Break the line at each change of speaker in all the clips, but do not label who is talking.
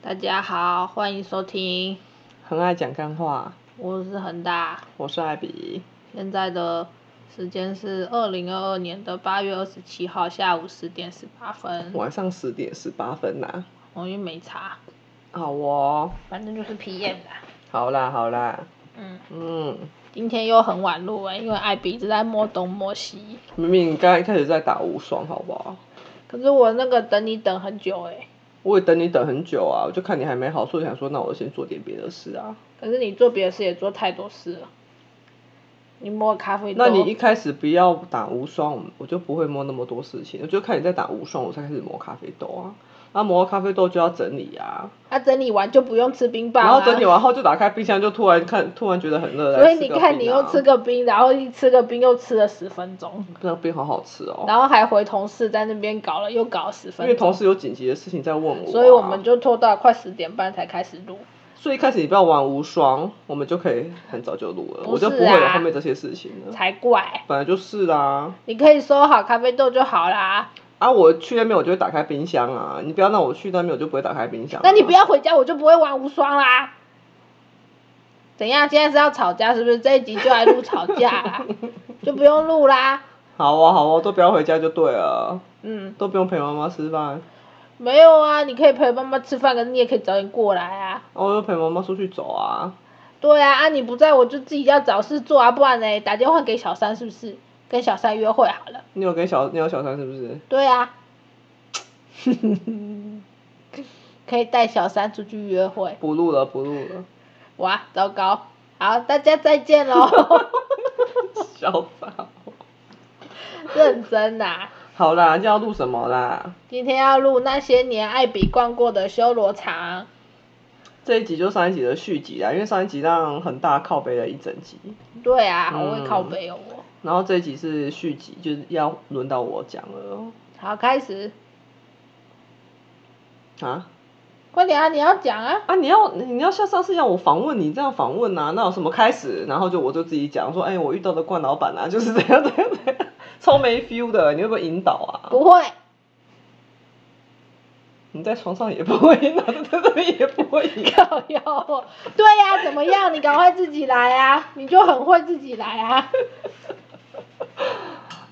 大家好，欢迎收听，
很爱讲干话，
我是恒大。
我是艾比。
现在的时间是二零二二年的八月二十七号下午十点十八分。
晚上十点十八分呐、
我因为没查，
好哦，
反正就是 PM 啦。
好啦好啦，
嗯，
嗯，
今天又很晚录哎、因为艾比一直在摸东摸西。
明明刚开始在打无双，好不好？
可是我那个等你等很久哎、
我也等你等很久啊，我就看你还没好，所以想说，那我先做点别的事啊。
可是你做别的事也做太多事了。你摸咖啡豆，
那你一开始不要打无双，我就不会摸那么多事情。我就看你在打无双，我才开始摸咖啡豆啊。那磨咖啡豆就要整理啊，
啊整理完就不用吃冰棒啊。
然后整理完后就打开冰箱，就突然看，突然觉得很热，
所以你看你又吃个冰，然后一吃个冰又吃了十分钟，
那个冰好好吃哦。
然后还回同事在那边搞了又搞了十分钟，
因为同事有紧急的事情在问我啊、
所以我们就拖到快十点半才开始录。
所以一开始你不要玩无双，我们就可以很早就录了，
啊
我就不会有后面这些事情了。
才怪！
本来就是啦，
你可以收好咖啡豆就好啦。
啊，我去那边我就会打开冰箱啊，你不要让我去那边我就不会打开冰箱、啊
那你不。要回家，我就不会玩无双啦。怎样？现在是要吵架是不是？这一集就来录吵架啦，就不用录啦。
好啊好啊，都不要回家就对了，
嗯，
都不用陪妈妈吃饭，
没有啊，你可以陪妈妈吃饭，可是你也可以早点过来啊。
哦我就陪妈妈出去走啊。
对啊，啊你不在我就自己要找事做啊，不然呢打电话给小三是不是？跟小三约会好了。
你有跟小你有小三是不是？
对啊，可以带小三出去约会。
不录了不录了，
哇，糟糕！好，大家再见喽。
潇洒。
认真呐、
好啦，今天要录什么啦？
今天要录那些年艾比逛过的修罗场。
这一集就上一集的续集啦，因为上一集让很大靠背了一整集，
对啊，好
嗯
会靠背哦我。
然后这一集是续集，就是要轮到我讲了
好，开始，
啊
快点啊！你要讲啊。
啊！你要你要像上次一样，我访问你这样访问啊，那有什么开始？然后就我就自己讲说，哎、我遇到的冠老板啊，就是这样这样这样，超没 feel 的，你会不会引导啊？
不会，
你在床上也不会引导，在这边也不会引导。
对呀、怎么样？你赶快自己来啊！你就很会自己来啊。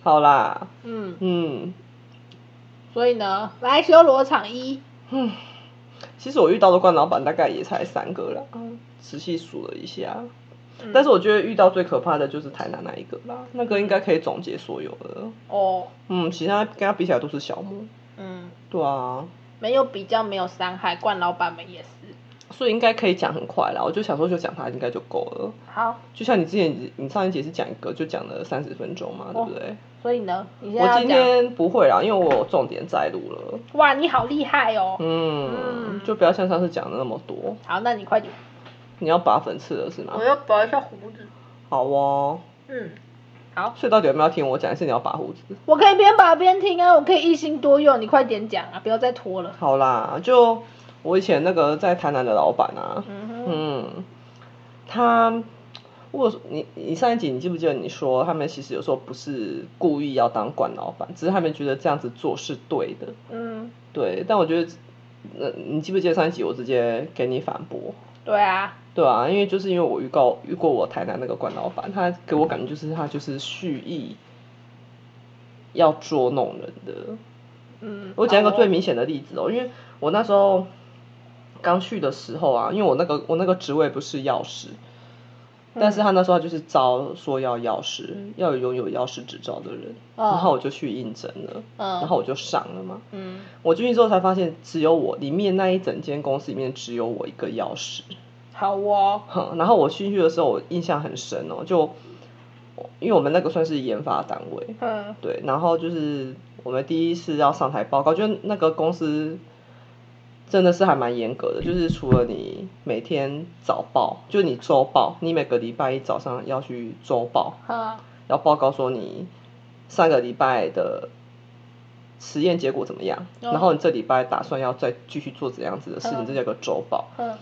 好啦，
嗯，
嗯
所以呢，来修罗场一。
嗯，其实我遇到的冠老板大概也才三个啦，仔细数了一下。
嗯
但是我觉得遇到最可怕的就是台南那一个啦，那个应该可以总结所有的。
哦，
嗯，其他跟他比起来都是小魔。
嗯，
对啊，
没有比较，没有伤害，冠老板们也是。
所以应该可以讲很快啦。我就想说，就讲它应该就够了。
好，
就像你之前，你上一节是讲一个，就讲了三十分钟嘛，对不对？
所以呢，你现在
我今。天不会啦，因为我有重点摘录了。
哇，你好厉害哦。
嗯，
嗯
就不要像上次讲的那么多。
好，那你快点。
你要拔粉刺了是吗
我？要拔一下胡子。
好哦。
嗯，好，
所以到底有没有要听我讲，是你要拔胡子？
我可以边拔边听啊，我可以一心多用，你快点讲啊，不要再拖了。
好啦，就我以前那个在台南的老板啊，
嗯
他，我你你上一集你记不记得你说他们其实有时候不是故意要当管老板，只是他们觉得这样子做是对的，
嗯，
对。但我觉得，呃，你记不记得上一集我直接给你反驳？
对啊，
对啊，因为就是因为我遇到遇过我台南那个管老板，他给我感觉就是他就是蓄意要捉弄人的。
嗯，
我讲一个最明显的例子哦，因为我那时候刚去的时候啊，因为我那个我那个职位不是药师，但是他那时候就是招说要药师，要有拥有药师执照的人，
嗯
然后我就去应征了，
嗯。
然后我就上了嘛。
嗯，
我进去之后才发现，只有我里面那一整间公司里面只有我一个药师。
好哦，
哼，然后我进去的时候，我印象很深哦，就因为我们那个算是研发单位，
嗯。
对，然后就是我们第一次要上台报告，就那个公司真的是还蛮严格的，就是除了你每天早报，就是你周报，你每个礼拜一早上要去周报，
好，
要报告说你上个礼拜的实验结果怎么样，
哦。
然后你这礼拜打算要再继续做怎样子的事情，
嗯。
这叫个周报。
嗯。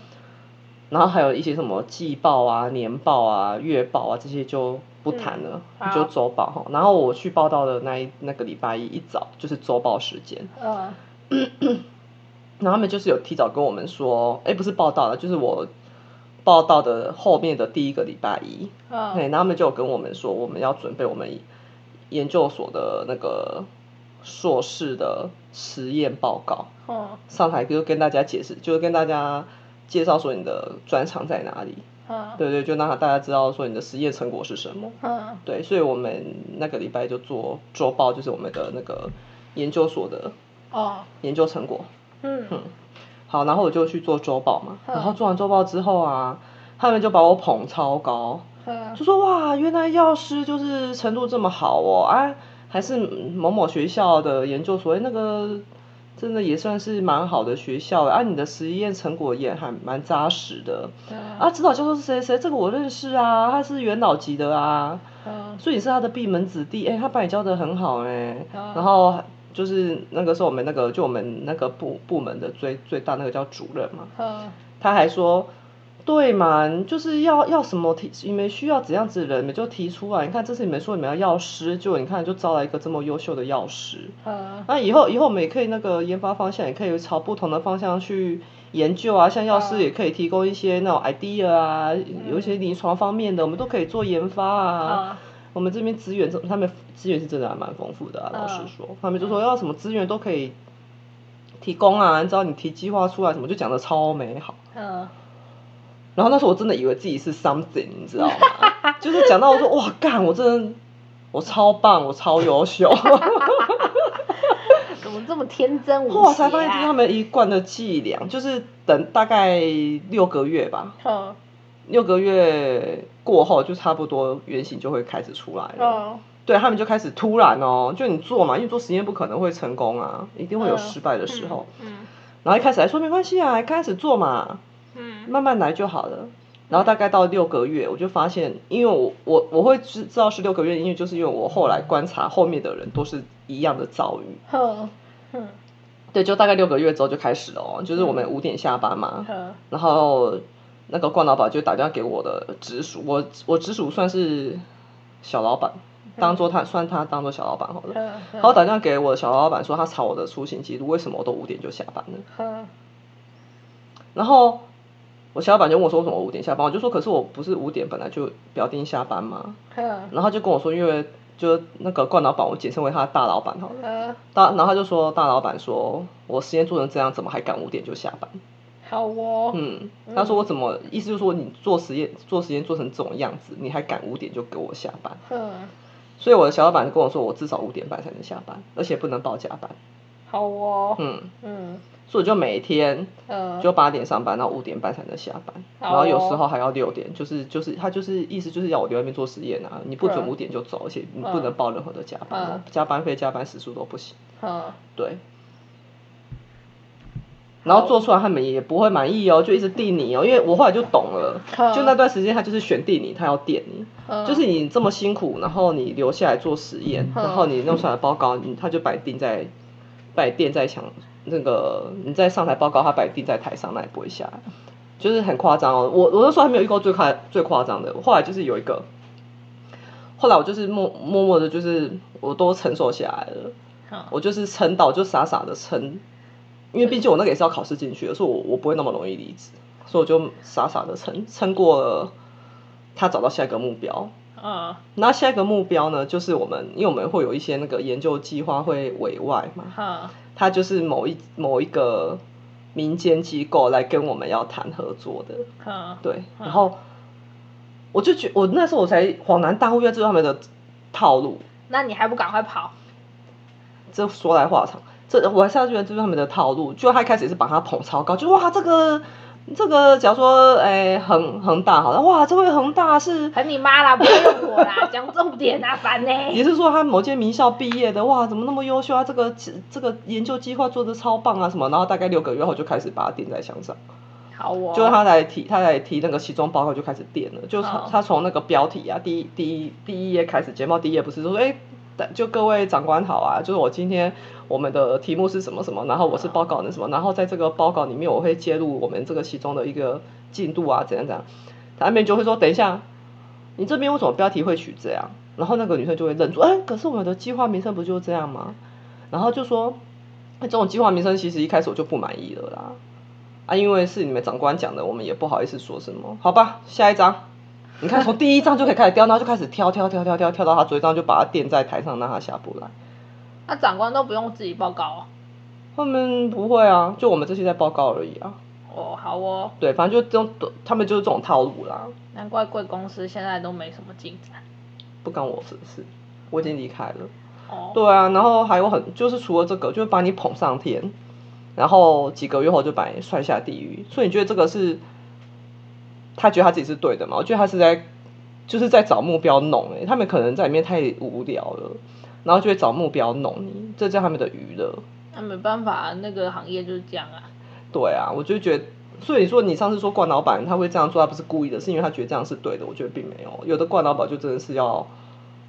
然后还有一些什么季报啊、年报啊、月报啊这些就不谈了，
嗯。
就周报哈。然后我去报道的那一那个礼拜一一早就是周报时间，
嗯
然后他们就是有提早跟我们说，哎，不是报道了，就是我报道的后面的第一个礼拜一，
嗯。
对，然后他们就有跟我们说，我们要准备我们研究所的那个硕士的实验报告，
嗯。
上台就跟大家解释，就是跟大家介绍说你的专长在哪里，
嗯。
对对，就让大家知道说你的实验成果是什么。
嗯。
对，所以我们那个礼拜就做周报，就是我们的那个研究所的
哦。
研究成果。
嗯。
好，然后我就去做周报嘛，
嗯
然后做完周报之后啊，他们就把我捧超高，
嗯
就说哇，原来药师就是程度这么好哦，啊，还是某某学校的研究所，诶那个真的也算是蛮好的学校啊，你的实验成果也还蛮扎实的，啊，指导教授是谁？谁，这个我认识啊，他是元老级的啊，
嗯。
所以你是他的闭门子弟，哎、他把你教的很好哎、
嗯。
然后就是那个时候我们那个就我们那个部部门的最最大那个叫主任嘛，
嗯
他还说，对嘛，就是要要什么提，你们需要怎样子的人，你们就提出来。你看，这次你们说你们要药师，就你看就招来一个这么优秀的药师。
嗯
那以后以后我们也可以那个研发方向也可以朝不同的方向去研究啊，像药师也可以提供一些那种 idea 啊，有一些临床方面的，我们都可以做研发啊。
嗯
我们这边资源，他们资源是真的还蛮丰富的啊。老实说，他们就说要什么资源都可以提供啊，只要你提计划出来，什么就讲的超美好。
嗯
然后那时候我真的以为自己是 something，你知道吗？就是讲到我说哇干，我真的我超棒，我超优秀。
怎么这么天真无邪、啊？
后来才发现他们一贯的伎俩，就是等大概六个月吧，
嗯
六个月过后就差不多原型就会开始出来了。
嗯
对他们就开始突然哦，就你做嘛，因为做实验不可能会成功啊，一定会有
嗯
失败的时候。
嗯
然后一开始还说没关系啊，开始做嘛，
嗯
慢慢来就好了。然后大概到六个月，我就发现，因为我我我会知知道是六个月，因为就是因为我后来观察后面的人都是一样的遭遇。对，就大概六个月之后就开始了哦，就是我们五点下班嘛，
哼
然后那个冠老板就打电话给我的直属，我我直属算是小老板，当做他算他当做小老板好了。
哼
然后打电话给我的小老板说他查我的出行记录，为什么我都五点就下班了？然后我小老板就问我说为什么五点下班，我就说可是我不是五点本来就表定下班吗？然后他就跟我说，因为就那个冠老板，我简称为他的大老板好了。大，然后他就说大老板说我实验做成这样，怎么还敢五点就下班？
好哦。
嗯，他说我怎么意思就是说你做实验做实验做成这种样子，你还敢五点就给我下班？
哼，
所以我的小老板跟我说，我至少五点半才能下班，而且不能报加班。
好哦。
嗯，
嗯
所以我就每天
嗯
就八点上班，然后五点半才能下班，
好
然后有
哦
时候还要六点，就是就是他就是意思就是要我留在那边做实验啊，你不准
嗯
五点就走，而且你不能报任何的加班，
嗯
加班费、加班时数都不行。
嗯
对。然后做出来他们也不会满意哦，就一直定你哦，因为我后来就懂了，
嗯
就那段时间他就是选定你，他要电你，
嗯
就是你这么辛苦，然后你留下来做实验，
嗯
然后你弄出来的报告，你他就把你定在，把你垫在墙那个你在上台报告，他把你定在台上，那也不会下来，就是很夸张哦。我我那时候还没有遇过最夸最夸张的，后来就是有一个，后来我就是默默默的，就是我都承受下来了。我就是撑到就傻傻的撑，因为毕竟我那个也是要考试进去的，所以我我不会那么容易离职，所以我就傻傻的撑，撑过了他找到下一个目标。
嗯
那下一个目标呢，就是我们因为我们会有一些那个研究计划会委外嘛，
好
它就是某一某一个民间机构来跟我们要谈合作的，
嗯
对，然后我就觉我那时候我才恍然大悟，原来这是他们的套路。
那你还不赶快跑？
这说来话长，这我还是要觉得这是他们的套路。就他一开始也是把他捧超高，就哇这个这个，假如说哎恒恒大好了，哇这位恒大是
很你妈啦，不要用我啦，讲重点啊，烦呢、
也是说他某间名校毕业的，哇怎么那么优秀啊？这个这个研究计划做的超棒啊什么，然后大概六个月后就开始把他钉在墙上，
好哦。
就他来提他来提那个期中报告就开始垫了，就
好
他他从那个标题啊第一第一第一页开始，睫毛第一页不是说哎。就各位长官好啊，就是我今天我们的题目是什么什么，然后我是报告的什么，然后在这个报告里面我会揭露我们这个其中的一个进度啊，怎样怎样，他那边就会说等一下，你这边为什么标题会取这样？然后那个女生就会愣住，哎，可是我们的计划名称不就这样吗？然后就说，那这种计划名称其实一开始我就不满意了啦，啊，因为是你们长官讲的，我们也不好意思说什么，好吧，下一张，你看从第一张就可以开始挑，然后就开始挑挑挑挑挑挑到他最后一张就把他垫在台上让他下不来。
那长官都不用自己报告哦。
他们不会啊，就我们这些在报告而已啊。
哦，好哦，
对，反正就这种，他们就是这种套路啦，
难怪贵公司现在都没什么进展。
不关我什么事，我已经离开了。
哦，
对啊，然后还有很就是除了这个，就是把你捧上天，然后几个月后就把你摔下地狱。所以你觉得这个是他觉得他自己是对的嘛？我觉得他是在就是在找目标弄诶、他们可能在里面太无聊了，然后就会找目标弄你，这叫他们的娱乐。
那没办法，那个行业就是这样啊。
对啊，我就觉得，所以你说你上次说冠老板他会这样做，他不是故意的，是因为他觉得这样是对的。我觉得并没有，有的冠老板就真的是要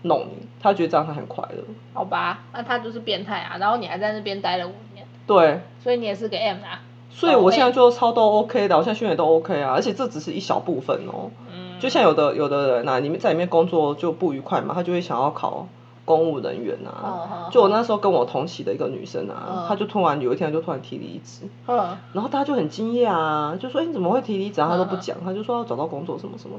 弄你，他觉得这样他很快乐。
好吧，那他就是变态啊，然后你还在那边待了五年，
对，
所以你也是个 M 啊。
所以我现在就超都 OK 的，我现在训练都 OK 啊，而且这只是一小部分哦。
嗯，
就像有的有的人啊，里面在里面工作就不愉快嘛，他就会想要考公务人员
嗯
啊。
嗯
就我那时候跟我同期的一个女生啊
嗯，
她就突然有一天就突然提离职，
嗯
然后大家就很惊讶啊，就说：“哎、你怎么会提离职啊？”她都不
嗯
讲，她就说要找到工作什么什么。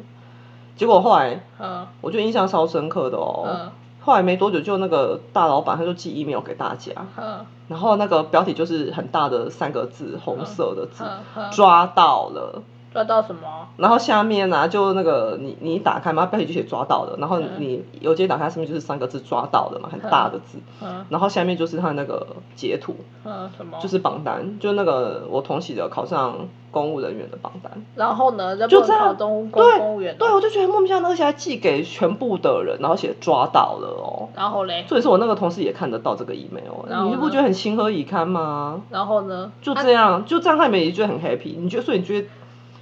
结果后来
嗯
我就印象超深刻的哦。
嗯
后来没多久，就那个大老板他就寄 email 给大家，
嗯
然后那个标题就是很大的三个字，红色的字，抓到了。
抓到什么？
然后下面呢、就那个你你打开嘛，标题就写抓到的，然后
嗯
你邮件打开上面就是三个字抓到的嘛，很大的字，
嗯
然后下面就是他那个截图，
嗯什么？
就是榜单，就那个我同期的考上公务人员的榜单。
然后呢？
就这样
考公务员哦。
对，我就觉得莫名其妙，而且还寄给全部的人，然后写抓到了哦。
然后嘞？
所以说我那个同事也看得到这个 email，你不觉得很情何以堪吗？
然后呢？
就这样，就这样，他们也觉得很 happy。你觉得，所以你觉得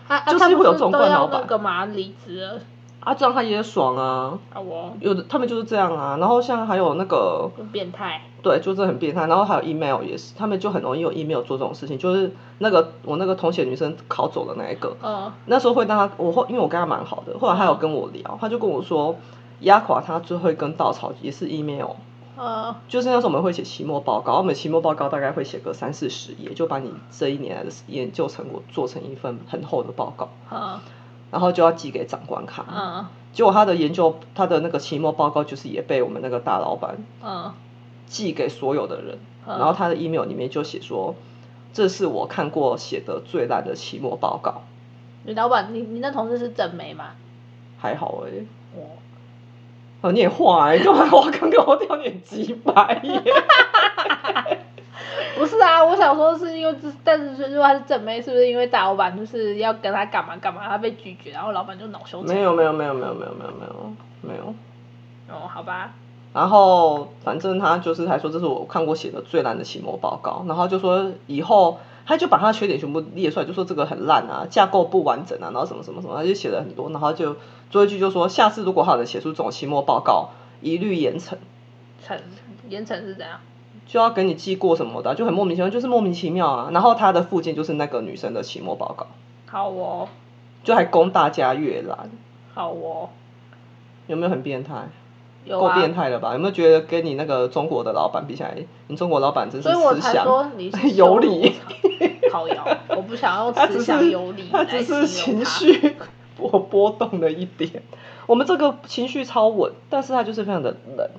啊啊，
就是会有这种
都要
惯老板。
那个嘛，离职了。
啊，这样他也爽啊。
啊，我。
有的他们就是这样啊，然后像还有那个，
就变态。
对，就是很变态，然后还有 email 也是，他们就很容易用 email 做这种事情，就是那个我那个同学女生考走的那一个，
嗯。
那时候会让他，我后因为我跟他蛮好的，后来他有跟我聊，他就跟我说，压垮他最后一根稻草也是 email，
嗯
就是那时候我们会写期末报告，我们期末报告大概会写个三四十页，就把你这一年来的研究成果做成一份很厚的报告，
嗯
然后就要寄给长官看。
嗯。
结果他的研究，他的那个期末报告就是也被我们那个大老板
嗯。
寄给所有的人，
嗯。
然后他的 email 里面就写说，这是我看过写的最烂的期末报告，
你老板，你你那同事是整眉吗？
还好哎、你也坏、欸，干嘛我刚刚我掉点鸡白耶？
不是啊，我想说是因为这，但是如果他是正妹，是不是因为大老板就是要跟他干嘛干嘛，他被拒绝，然后老板就恼羞成
没有没有没有没有没有没有没有没有。
哦，好吧，
然后反正他就是还说这是我看过写的最烂的期末报告，然后就说以后他就把他的缺点全部列出来，就说这个很烂啊，架构不完整啊，然后什么什么什么，他就写了很多，然后就最后一句就说下次如果还有人写出这种期末报告，一律严惩，
惩严惩是怎样？
就要给你记过什么的啊，就很莫名其妙，就是莫名其妙啊。然后他的附件就是那个女生的期末报告，
好哦，
就还供大家阅览，
好哦，
有没有很变态？够变态了吧？有没有觉得跟你那个中国的老板比起来，你中国老板真是
所以我
思想
说你是
有理。
我不想用
他只
慈祥
是
有理
他
来
只是情。绪波波动了一点。我们这个情绪超稳，但是他就是非常的冷，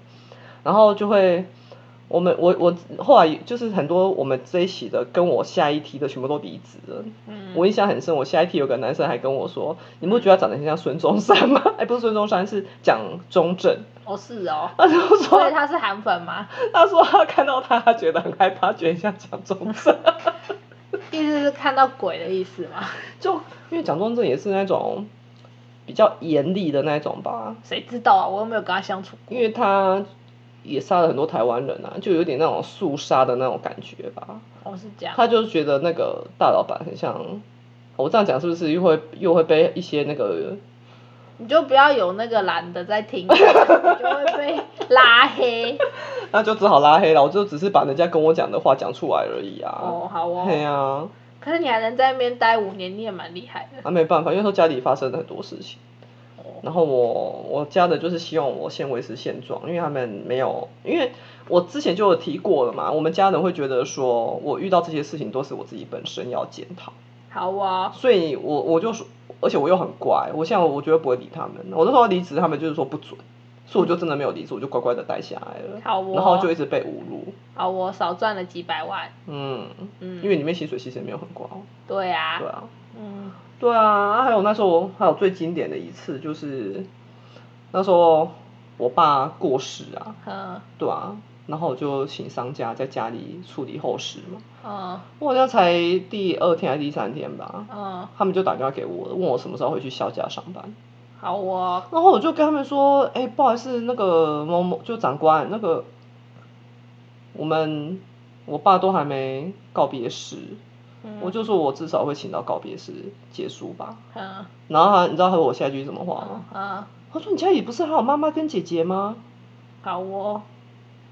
然后就会。我们我我后来就是很多我们这一期的跟我下一题的全部都离职了，
嗯
我印象很深。我下一题有个男生还跟我说：“你不觉得他长得很像孙中山吗？” 哎，不是孙中山，是蒋中正。
哦是哦，
他就
所
说
以他是韩粉吗？
他说他看到他，他觉得很害怕，觉得像蒋中正。
意思是看到鬼的意思吗？
就因为蒋中正也是那种比较严厉的那种吧，
谁知道啊，我又没有跟他相处过
因。为他也杀了很多台湾人啊，就有点那种肃杀的那种感觉吧。
哦是这样，
他就觉得那个大老板很像，我这样讲是不是又会又会被一些那个
你就不要有那个男的在听，你就会被拉黑。
那就只好拉黑了。我就只是把人家跟我讲的话讲出来而已啊。
哦，好哦。
对啊，
可是你还能在那边待五年，你也蛮厉害的。
那、没办法，因为说家里发生了很多事情。
哦
然后我我家的就是希望我先维持现状，因为他们没有，因为我之前就有提过了嘛，我们家人会觉得说我遇到这些事情都是我自己本身要检讨，
好啊，
所以我我就说，而且我又很乖，我现在我觉得不会理他们，我那时候离职，他们就是说不准，所以我就真的没有离职，我就乖乖的待下来了，
好哦
然后就一直被侮辱，
好，我少赚了几百万。
嗯，
嗯，
因为里面薪水其实也没有很高，
对啊，
对啊。
嗯，
对啊，还有那时候还有最经典的一次就是那时候我爸过世啊，
嗯
对啊，然后我就请商家在家里处理后事嘛。
嗯
我好像才第二天还是第三天吧，
嗯，
他们就打电话给我，问我什么时候回去销假上班。
好哦，
然后我就跟他们说，哎、不好意思，那个某某就长官，那个我们我爸都还没告别式，
嗯
我就说我至少会请到告别式结束吧。
嗯
然后他，你知道他说我下一句什么话吗？
嗯，
他说：“你家里不是还有妈妈跟姐姐吗
好哦，？”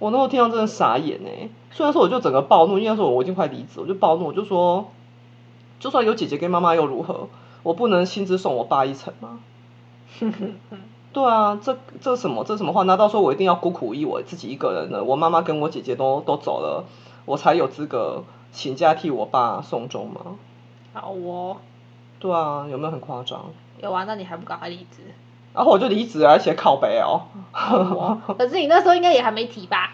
我那时候听到真的傻眼哎！虽然说我就整个暴怒，因为那时候我已经快离职，我就暴怒，我就说，就算有姐姐跟妈妈又如何？我不能亲自送我爸一程吗？对啊，这这什么这什么话？难道说我一定要孤苦一我自己一个人呢？我妈妈跟我姐姐都都走了，我才有资格请假替我爸送终吗？
好哦，
对啊，有没有很夸张？
有啊，那你还不赶快离职？
然后我就离职了，而且靠北哦。
哦，可是你那时候应该也还没提吧？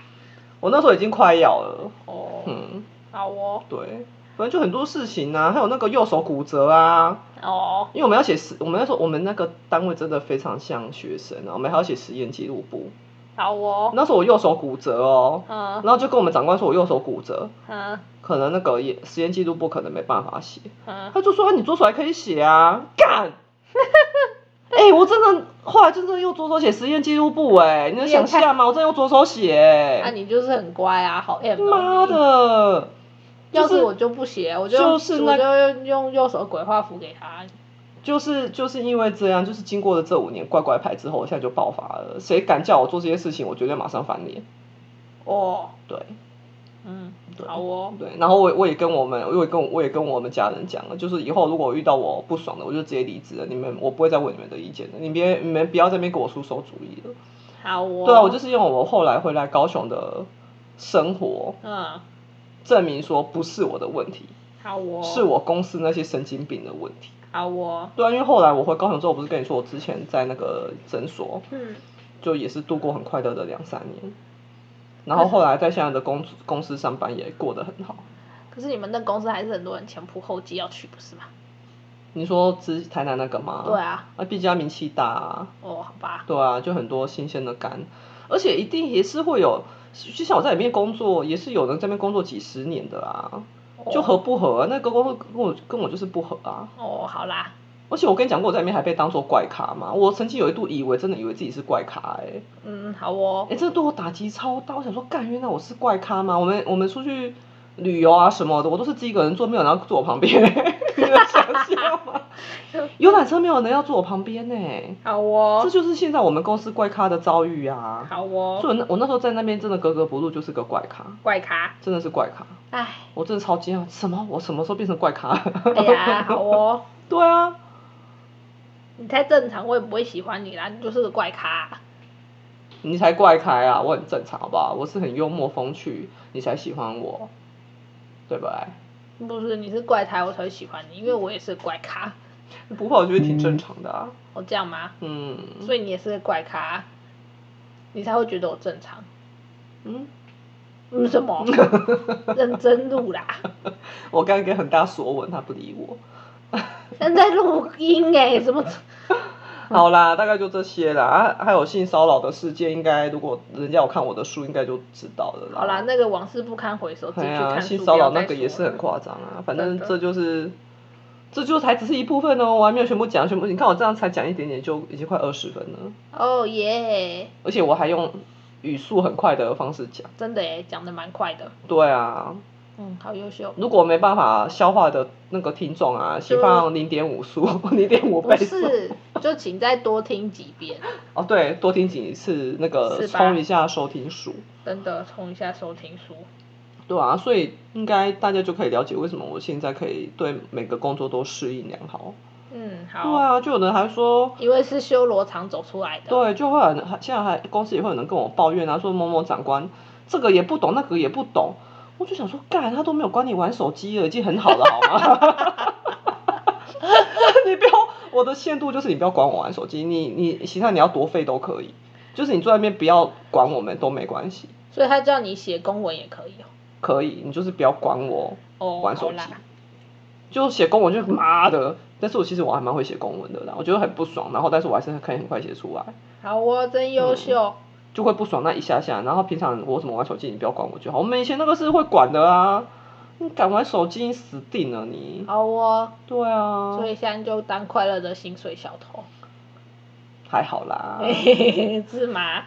我那时候已经快要了，
哦，
嗯，
好哦，
对，反正就很多事情啊，还有那个右手骨折啊，
哦，
因为我们要写实，我们那时候我们那个单位真的非常像学生啊，我们还要写实验记录簿。
好哦，
那时候我右手骨折哦，
嗯
然后就跟我们长官说我右手骨折，
嗯
可能那个也实验记录簿可能没办法写，
嗯，
他就说、啊、你左手还可以写啊，干。哎、我真的后来真的用左手写实验记录簿哎，你能想象吗？我真的用左手写
那、
哎，
你就是很乖啊，好 M 哦
妈的！就是
要是我就不写，我就
就是那
我就用右手鬼画符给他。
就是就是因为这样，就是经过了这五年乖乖牌之后，我现在就爆发了。谁敢叫我做这些事情，我绝对马上翻脸。
哦，
对
嗯，
对
好哦，
对，然后我我也跟我们，我也跟我也跟我们家人讲了，就是以后如果遇到我不爽的，我就直接离职了。你们我不会再问你们的意见了，你别你们不要在那边给我出馊主意了。
好哦。
对啊，我就是用我后来回来高雄的生活
嗯，
证明说不是我的问题，
好哦，
是我公司那些神经病的问题。
好哦，
对啊，因为后来我回高雄之后，不是跟你说我之前在那个诊所，
嗯，
就也是度过很快乐的两三年，然后后来在现在的公公司上班也过得很好。
可是你们那公司还是很多人前仆后继要去，不是吗？
你说之台南那个吗？
对啊，
啊，毕竟它名气大啊，
哦，好吧，
对啊，就很多新鲜的肝，而且一定也是会有，就像我在里面工作，也是有人在那边工作几十年的啊，就合不合、啊？那哥哥会跟我跟我就是不合啊。
哦，好啦，
而且我跟你讲过，我在里面还被当做怪咖嘛。我曾经有一度以为真的以为自己是怪咖、欸，哎，
嗯，好哦
哎、，这对我打击超大。我想说，干，原来我是怪咖吗？我们我们出去旅游啊什么的，我都是自己一个人坐，没有人要坐我旁边、你能想象吗？游览车没有人要坐我旁边呢、
好哦
这，就是现在我们公司怪咖的遭遇啊。
好哦，
所以我那我那时候在那边真的格格不入，就是个怪咖，
怪咖，
真的是怪咖。
哎，
我真的超惊讶，什么？我什么时候变成怪咖？
哎呀，好哦，
对啊，
你太正常，我也不会喜欢你啦，你就是个怪咖。
你才怪咖啊！我很正常，好不好？我是很幽默风趣，你才喜欢我，对不对？
不是，你是怪胎，我才会喜欢你，因为我也是怪咖。
不怕，我觉得挺正常的啊。
哦，这样吗？
嗯
所以你也是怪咖，你才会觉得我正常。
嗯，
嗯，什么？认真录啦，
我刚刚给很大索吻，他不理我。
正在录音哎，怎么？
好啦，大概就这些啦。啊，还有性骚扰的事件，应该如果人家有看我的书，应该就知道了啦。
好啦，那个往事不堪回首，自己
哎呀，
去看书。
性骚扰那个也是很夸张啊。反正这就是，这就才只是一部分哦，我还没有全部讲，全部你看我这样才讲一点点，就已经快二十分了，
哦耶，
而且我还用语速很快的方式讲。
真的耶，讲的蛮快的。
对啊，
嗯，好优秀。
如果没办法消化的那个听众啊，请放零点五速，零点五倍速。
是，就请再多听几遍，
哦，对，多听几次那个冲一下收听数。
真的冲一下收听数。
对啊，所以应该大家就可以了解为什么我现在可以对每个工作都适应良好。
嗯，好
对
好，
啊，就有人还说，
因为是修罗场走出来的。
对，就会有人还现在还公司也会有人跟我抱怨啊，说某某长官这个也不懂，那个也不懂。我就想说，干他都没有管你玩手机了，已经很好了，好吗？你不要，我的限度就是你不要管我玩手机，你你其他你要多废都可以，就是你坐在那边不要管我们都没关系，
所以他叫你写公文也可以哦。
可以，你就是不要管我
哦，
玩手机。就写公文就妈的，但是我其实我还蛮会写公文的啦，我觉得很不爽，然后但是我还是可以很快写出来。
好我，真优秀。
就会不爽那一下下，然后平常我怎么玩手机，你不要管我就好。我们以前那个是会管的啊，你敢玩手机，你死定了你。
好哦，
对啊，
所以现在就当快乐的薪水小偷。
还好啦。
是吗？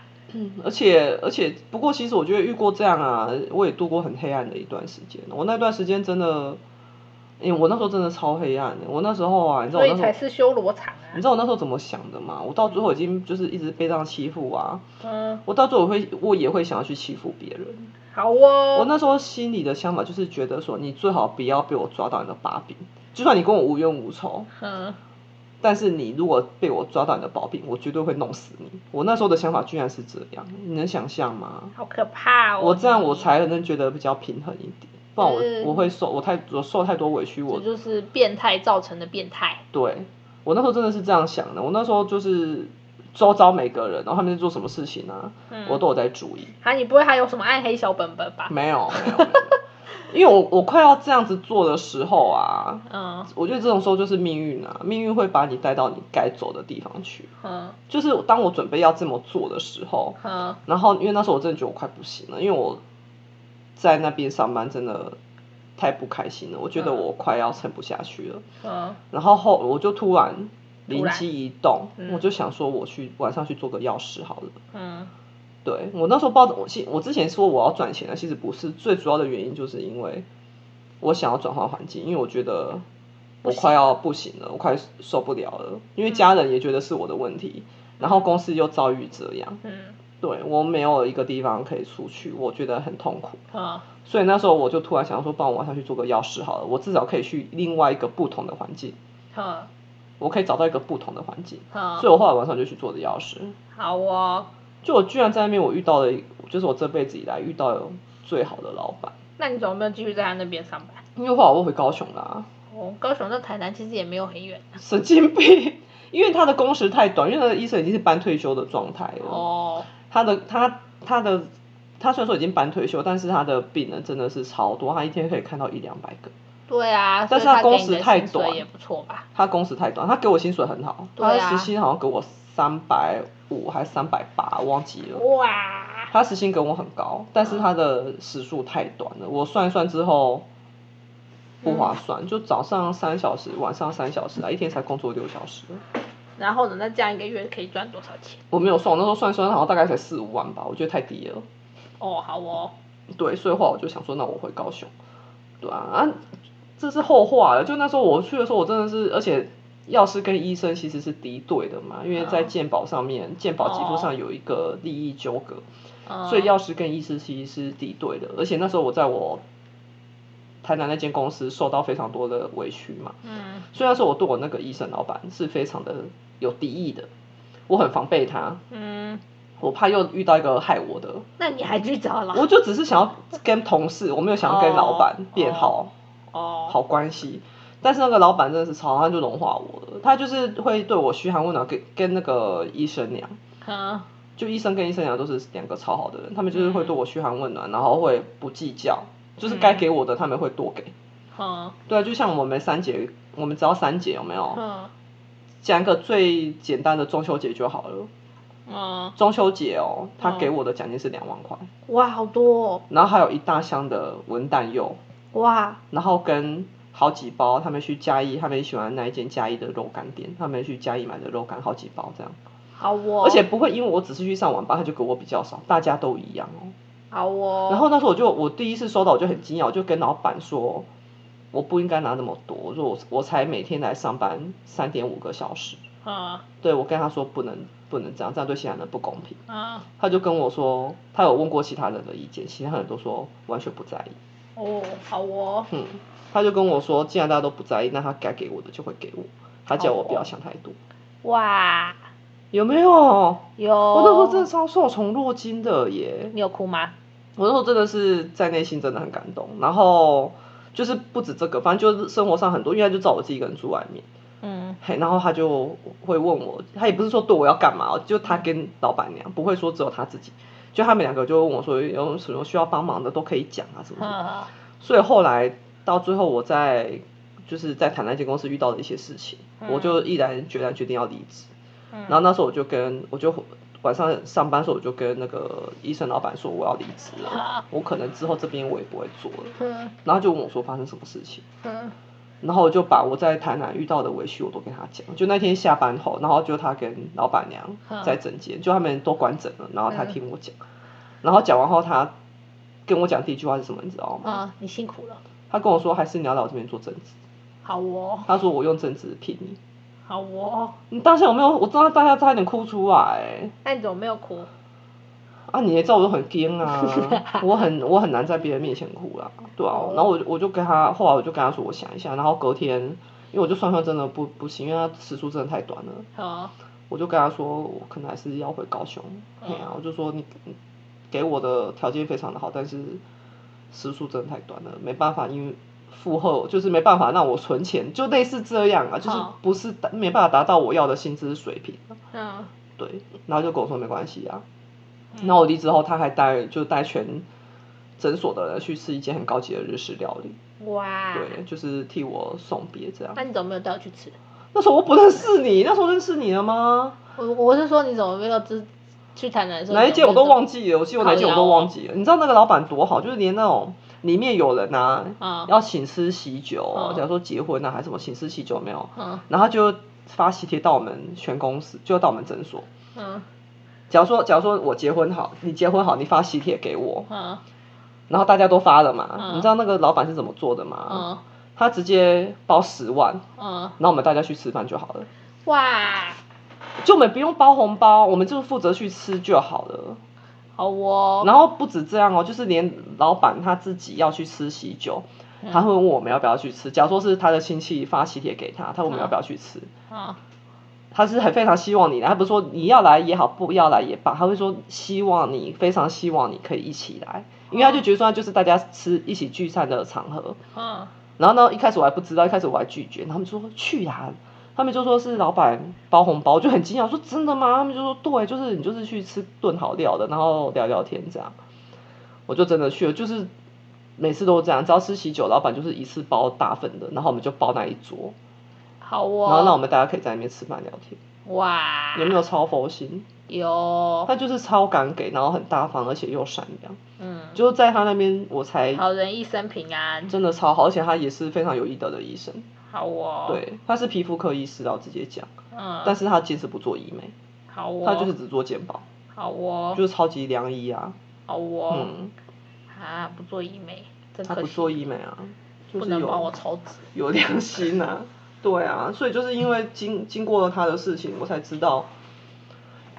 而且而且，不过其实我觉得遇过这样啊，我也度过很黑暗的一段时间。我那段时间真的，因为我那时候真的超黑暗的。我那时候啊，你知道
所以
我那时候，
才是修罗场啊。
你知道我那时候怎么想的吗？我到最后已经就是一直被这样欺负啊，
嗯，
我到最后我会我也会想要去欺负别人。
好哦。
我那时候心里的想法就是觉得说，你最好不要被我抓到你的把柄，就算你跟我无冤无仇，
嗯，
但是你如果被我抓到你的把柄，我绝对会弄死你。我那时候的想法居然是这样，你能想象吗？
好可怕哦。
我这样我才能觉得比较平衡一点，不然我
嗯
我会受我太我受太多委屈，我
这就是变态造成的变态。
对我那时候真的是这样想的。我那时候就是周遭每个人，然后他们在做什么事情啊，
嗯
我都有在注意。
啊，你不会还有什么暗黑小本本吧？
没有没有没有，因为我我快要这样子做的时候啊，
嗯
我觉得这种时候就是命运啊，命运会把你带到你该走的地方去。
嗯
就是当我准备要这么做的时候，
嗯
然后因为那时候我真的觉得我快不行了，因为我在那边上班真的太不开心了，我觉得
嗯。
我快要撑不下去了。
嗯。
然后后我就突然灵机一动，
嗯。
我就想说我去晚上去做个药师好了。
嗯。
对我那时候抱着，我之前说我要赚钱的，其实不是最主要的原因，就是因为我想要转换环境，因为我觉得我快要不行了，我快受不了了，因为家人也觉得是我的问题，然后公司又遭遇这样，
嗯
对我没有一个地方可以出去，我觉得很痛苦，
啊
所以那时候我就突然想说，帮我晚上去做个药师好了，我至少可以去另外一个不同的环境，
嗯
我可以找到一个不同的环境，
嗯，
所以我后来晚上就去做的药师。
好哦。
就我居然在那边，我遇到了，就是我这辈子以来遇到最好的老板。
那你怎么没有继续在他那边上班？
因为后来我回高雄啦、
哦，高雄到台南其实也没有很远。
神经病！因为他的工时太短，因为他的医生已经是半退休的状态了。
哦，
他的他他的他虽然说已经半退休，但是他的病人真的是超多，他一天可以看到一两百个。
对啊，
但是
他
他工时太短
也不错吧？
他工时太短，他给我薪水很好，他的时薪好像给我三百五还是三百八，忘记了。
哇，
他时薪给我很高，但是他的时数太短了，我算一算之后不划算，就早上三小时，晚上三小时啊，一天才工作六小时。
然后呢，那这样一个月可以赚多少钱？
我没有算，我那时候算算好像大概才四五万吧，我觉得太低了。
哦，好哦，
对，所以话我就想说，那我回高雄。对啊，啊，这是后话了。就那时候我去的时候，我真的是，而且药师跟医生其实是敌对的嘛，因为在健保上面，健保给付上有一个利益纠葛。
嗯，
所以药师跟医师其实是敌对的，而且那时候我在我台南那间公司受到非常多的委屈嘛，
嗯。
虽然说我对我那个医生老板是非常的有敌意的，我很防备他，
嗯，
我怕又遇到一个害我的，
那你还去找老
我就只是想要跟同事，我没有想要跟老板变好、
哦，
好关系。但是那个老板真的是超，他就融化我了。他就是会对我嘘寒问暖，跟跟那个医生娘，
嗯。
就医生跟医生娘都是两个超好的人，他们就是会对我嘘寒问暖，然后会不计较，就是该给我的他们会多给。
嗯。
对啊，就像我们三节，我们只要三节有没有？
嗯。
讲一个最简单的中秋节就好了。
嗯，
中秋节哦，他给我的奖金是两万块，
哇，好多哦，
然后还有一大箱的文旦柚，
哇，
然后跟好几包他们去嘉义，他们喜欢那一间嘉义的肉干店，他们去嘉义买的肉干好几包这样，
好哦，
而且不会因为我只是去上晚班，他就给我比较少，大家都一样哦。
好哦，
然后那时候我就我第一次收到我就很惊讶，我就跟老板说，我不应该拿那么多，我说我我才每天来上班三点五个小时，
啊
对我跟他说不能不能这样，这样对其他人不公平。
嗯，
他就跟我说，他有问过其他人的意见，其他人都说完全不在意。
哦，好哦，
嗯，他就跟我说，既然大家都不在意，那他该给我的就会给我。他叫我不要想太多，
哇，
有没有？
有。
我那时候真的超受宠若惊的耶！
你有哭吗？
我那时候真的是在内心真的很感动，然后就是不止这个，反正就是生活上很多，因为他就知道我自己一个人住外面，
嗯
嘿，然后他就会问我，他也不是说对我要干嘛哦，就他跟老板娘不会说只有他自己，就他们两个就问我说有什么需要帮忙的都可以讲啊什么什么，所以后来到最后我在就是在谈那间公司遇到的一些事情，我就毅然决然决定要离职，然后那时候我就跟我就晚上上班的时候我就跟那个医生老板说我要离职了，我可能之后这边我也不会做了，
嗯。
然后就问我说发生什么事情。
嗯。
然后我就把我在台南遇到的委屈我都跟他讲，就那天下班后，然后就他跟老板娘在整间，就他们都关整了，然后他听我讲，然后讲完后他跟我讲第一句话是什么，你知道吗？
啊，你辛苦了。
他跟我说还是你要来我这边做正职，
好哦，
他说我用正职聘你，
好哦。
你当下有没有？我知道大家差点哭出来、
那你怎么没有哭？
啊，你也知道我都很惊啊，我很我很难在别人面前哭啦，对啊，然后我就我就跟他，后来我就跟他说我想一下，然后隔天，因为我就算算真的不不行，因为他时速真的太短了，
好，
我就跟他说我可能还是要回高雄，对啊，我就说你你给我的条件非常的好，但是时速真的太短了，没办法，因为负荷就是没办法让我存钱，就类似这样啊，就是不是没办法达到我要的薪资水平。
嗯
对，然后就跟我说没关系啊。然后我离职后，他还带就带全诊所的人去吃一间很高级的日式料理，
哇，
对，就是替我送别这样。
那你怎么没有带我去吃？
那时候我不认识你，那时候认识你了吗？
我我是说你怎么没有知去台南的时候？
哪一间我都忘
记。
了，我记得哪一间我都忘记了。你知道那个老板多好，就是连那种里面有人啊，
嗯
要请吃喜酒，
嗯
假如说结婚啊还是什么请吃喜酒没有，
嗯
然后就发喜帖到我们全公司，就到我们诊所。
嗯
假如说，假如说我结婚好，你结婚好，你发喜帖给我，
嗯
然后大家都发了嘛，
嗯
你知道那个老板是怎么做的吗？
嗯
他直接包十万，
嗯，
然后我们大家去吃饭就好了，
哇，
就我们不用包红包，我们就负责去吃就好了。
好哦。
然后不止这样哦，就是连老板他自己要去吃喜酒，
嗯
他会问我们要不要去吃。假如说是他的亲戚发喜帖给他，他问我们要不要去吃，
啊
他是很非常希望你来，他不是说你要来也好，不要来也罢，他会说希望你，非常希望你可以一起来，因为他就觉得说就是大家吃一起聚餐的场合。
嗯
然后呢，一开始我还不知道，一开始我还拒绝，然后他们就说去呀、他们就说是老板包红包，就很惊讶，我说真的吗？他们就说对，就是你就是去吃顿好料的，然后聊聊天这样，我就真的去了，就是每次都这样，只要吃喜酒，老板就是一次包大份的，然后我们就包那一桌，
好哦。
然后让我们大家可以在那边吃饭聊天，
哇，
有没有超佛心？
有？
他就是超敢给，然后很大方，而且又善良，
嗯，
就是在他那边我才
好人一生平安。
真的超好，而且他也是非常有医德的医生，
好哦。，
对，他是皮肤科医师然后直接讲。
嗯，
但是他坚持不做医美，
好哦。
他就是只做健保，
好哦，
就是超级良医啊。
好哦。
嗯，
啊，不做医美，真。
他不做医美啊，就是
不能帮我
有良心啊。对啊，所以就是因为经经过了他的事情，我才知道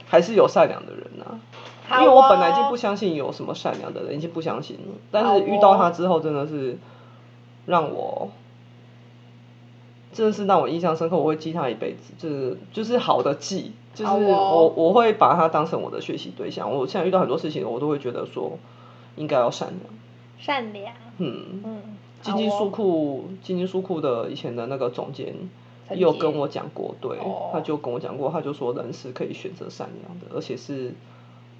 还是有善良的人啊。
好
因为我本来
哦
就不相信有什么善良的人，已经不相信了。但是遇到
哦
他之后，真的是让我真的是让我印象深刻，我会记他一辈子，就是就是好的记，就是我我会把他当成我的学习对象。我现在遇到很多事情，我都会觉得说应该要善良。
善良。
嗯，
嗯。
金金书库金金书库的以前的那个总监
陈杰
有跟我讲过，对
哦，
他就跟我讲过，他就说人是可以选择善良的，而且是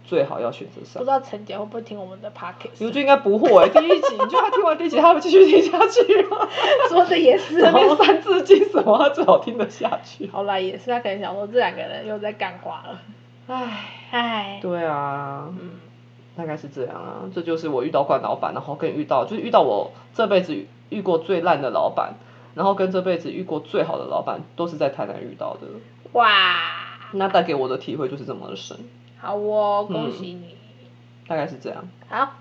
最好要选择上
不知道陈姐会不会听我们的 podcast？
我觉得应该不会、第一集，你觉得他听完第一集，他会继续听下去吗？
说的也是哦。
三字经什么，他最好听得下去。
好啦，也是他可能想说这两个人又在干话了。
唉，
唉。
对啊，
嗯。
大概是这样啊，这就是我遇到惯老板，然后跟遇到就是遇到我这辈子遇遇过最烂的老板，然后跟这辈子遇过最好的老板，都是在台南遇到的。
哇。
那带给我的体会就是这么的深，
好哦，恭喜你。
大概是这样。
好，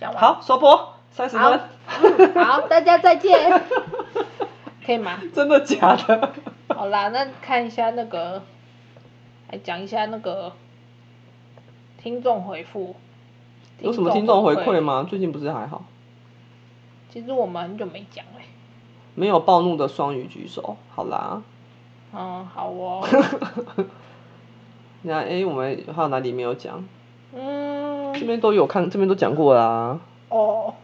讲完。
好，收播三十
好
分，
嗯好，大家再见。可以吗？
真的假的？
好啦，那看一下那个，来讲一下那个听众回复。
有什么听众回馈
吗？
最近不是还好？
其实我们很久没讲嘞。
没有暴怒的双鱼举手，好啦，
嗯，好哦。
那哎，我们还有哪里没有讲？
嗯。
这边都有看，这边都讲过啦。
哦。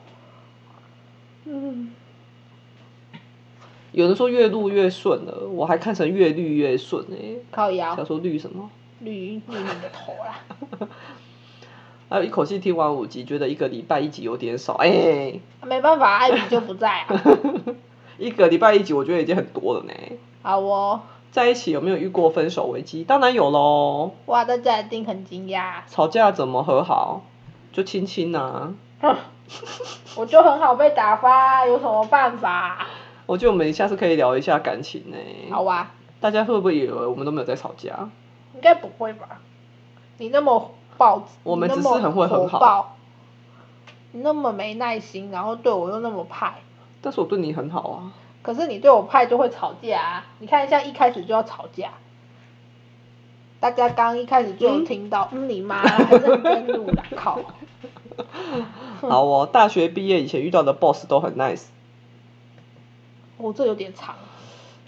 嗯。
有人说越录越顺了，我还看成越绿越顺哎。
靠腰。
想说绿什么？
绿绿你的头啦。
还有一口气听完五集，觉得一个礼拜一集有点少哎。
没办法，艾比就不在啊。
一个礼拜一集，我觉得已经很多了呢。
好哦。
在一起有没有遇过分手危机？当然有喽。
哇，大家一定很惊讶。
吵架怎么和好？就亲亲呐。
我就很好被打发，有什么办法？
我觉得我们下次可以聊一下感情呢。
好啊。
大家会不会以为我们都没有在吵架？
应该不会吧？你那么暴，
我们只是很会很
好。你那么没耐心，然后对我又那么派。
但是我对你很好啊。
可是你对我派就会吵架啊！你看一下一开始就要吵架。大家刚一开始就有听到，嗯，你妈认真录了，靠。
好哦，大学毕业以前遇到的 boss 都很 nice。
哦，这有点长。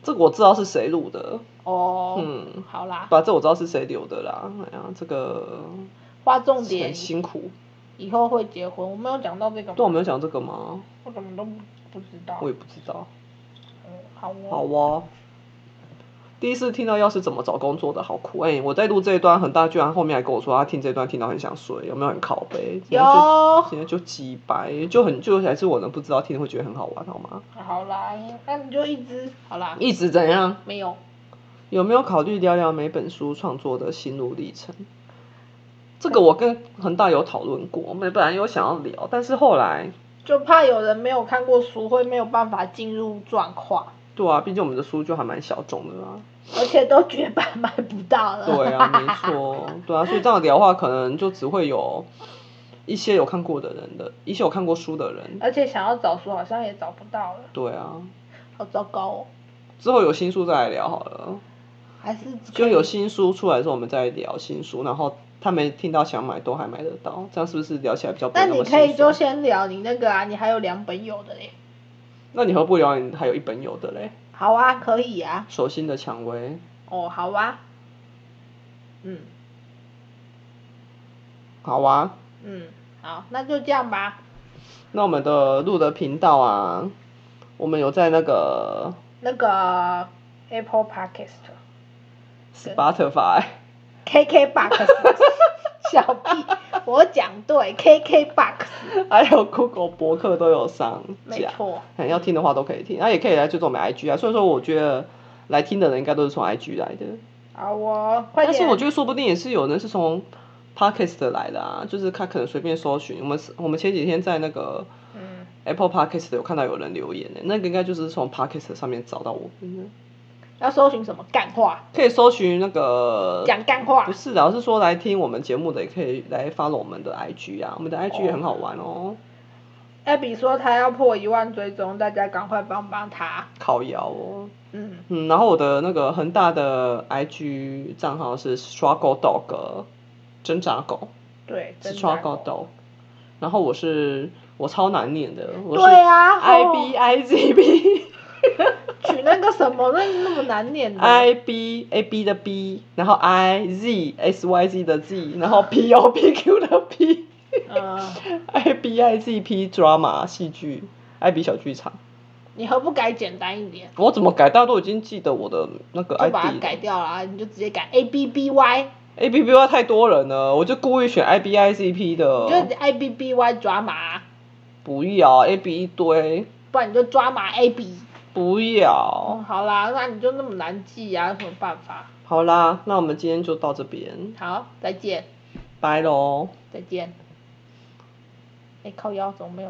这个我知道是谁录的。
哦。嗯，好啦。
把这我知道是谁留的啦。哎呀，这个。
划重点。
很辛苦。
以后会结婚，我没有讲到这个。
对，我没有讲这个吗？
我怎么都不不知道。
我也不知道。
嗯，好哦。
好哦。第一次听到要是怎么找工作的好苦哎！我在录这一段，很大居然后面还跟我说他听这段听到很想睡，有没有很拷贝？
有。
现在就几百，就很就还是我能不知道听会觉得很好玩好吗？
好啦，那你就一直好啦。
一直怎样？
没有。
有没有考虑聊聊每本书创作的心路历程？这个我跟恒大有讨论过，我们本来有想要聊，但是后来
就怕有人没有看过书，会没有办法进入状况。
对啊，毕竟我们的书就还蛮小众的啦。
而且都绝版买不到了。
对啊，没错，对啊，所以这样聊的话，可能就只会有一些有看过的人的，一些有看过书的人。
而且想要找书，好像也找不到了。
对啊。
好糟糕哦。
之后有新书再来聊好了。
还是。
就有新书出来的时候，我们再聊新书，然后他没听到想买都还买得到，这样是不是聊起来比较？
那你可以就先聊你那个啊，你还有两本有的嘞。
那你何不聊你还有一本有的嘞？
好啊，可以啊。
手心的蔷薇。
哦，好啊。嗯。
好啊。
嗯，好，那就这样吧。
那我们的录的频道啊，我们有在那个。
那个 Apple Podcast。
Spotify。
KKBox。小屁。我讲对，KK Box，
还有 Google 博客都有上
架，没错，
要听的话都可以听，那也可以来追踪我们 IG 啊。所以说，我觉得来听的人应该都是从 IG 来的。
好哦，
但是我觉得说不定也是有人是从 Podcast 来的啊，就是他可能随便搜寻。我们我们前几天在那个 Apple Podcast 有看到有人留言的，那个应该就是从 Podcast 上面找到我们的。
要搜寻什么干话？
可以搜寻那个
讲干话。
不是的，而是说来听我们节目的，也可以来 follow 我们的 IG 啊，我们的 IG 也很好玩哦。
艾比说他要破一万追踪，大家赶快帮帮他。
烤窑哦。嗯。嗯，然后我的那个恒大的 IG 账号是 struggle dog，挣扎狗。
对。
struggle dog。然后我是我超难念的，我
是
I B I Z B。
什么那那么难念的
？I B A B 的 B，然后 I Z S Y Z 的 Z，然后 P O P Q 的 P。嗯。I B I Z P drama 戏剧，I B 小剧场。
你何不改简单一点？
我怎么改？大家都已经记得我的那个
ID。就把它改掉了，你就直接改 A B B Y。
A B B Y 太多人了，我就故意选 I B I C P 的。
就 I B B Y 抓马。
不要 A B 一堆。
不然你就抓马 A B。
不要。
好啦，那你就那么难记啊？有什么办法？
好啦，那我们今天就到这边。
好，再见。
拜喽。
再见。哎，靠腰怎么没有？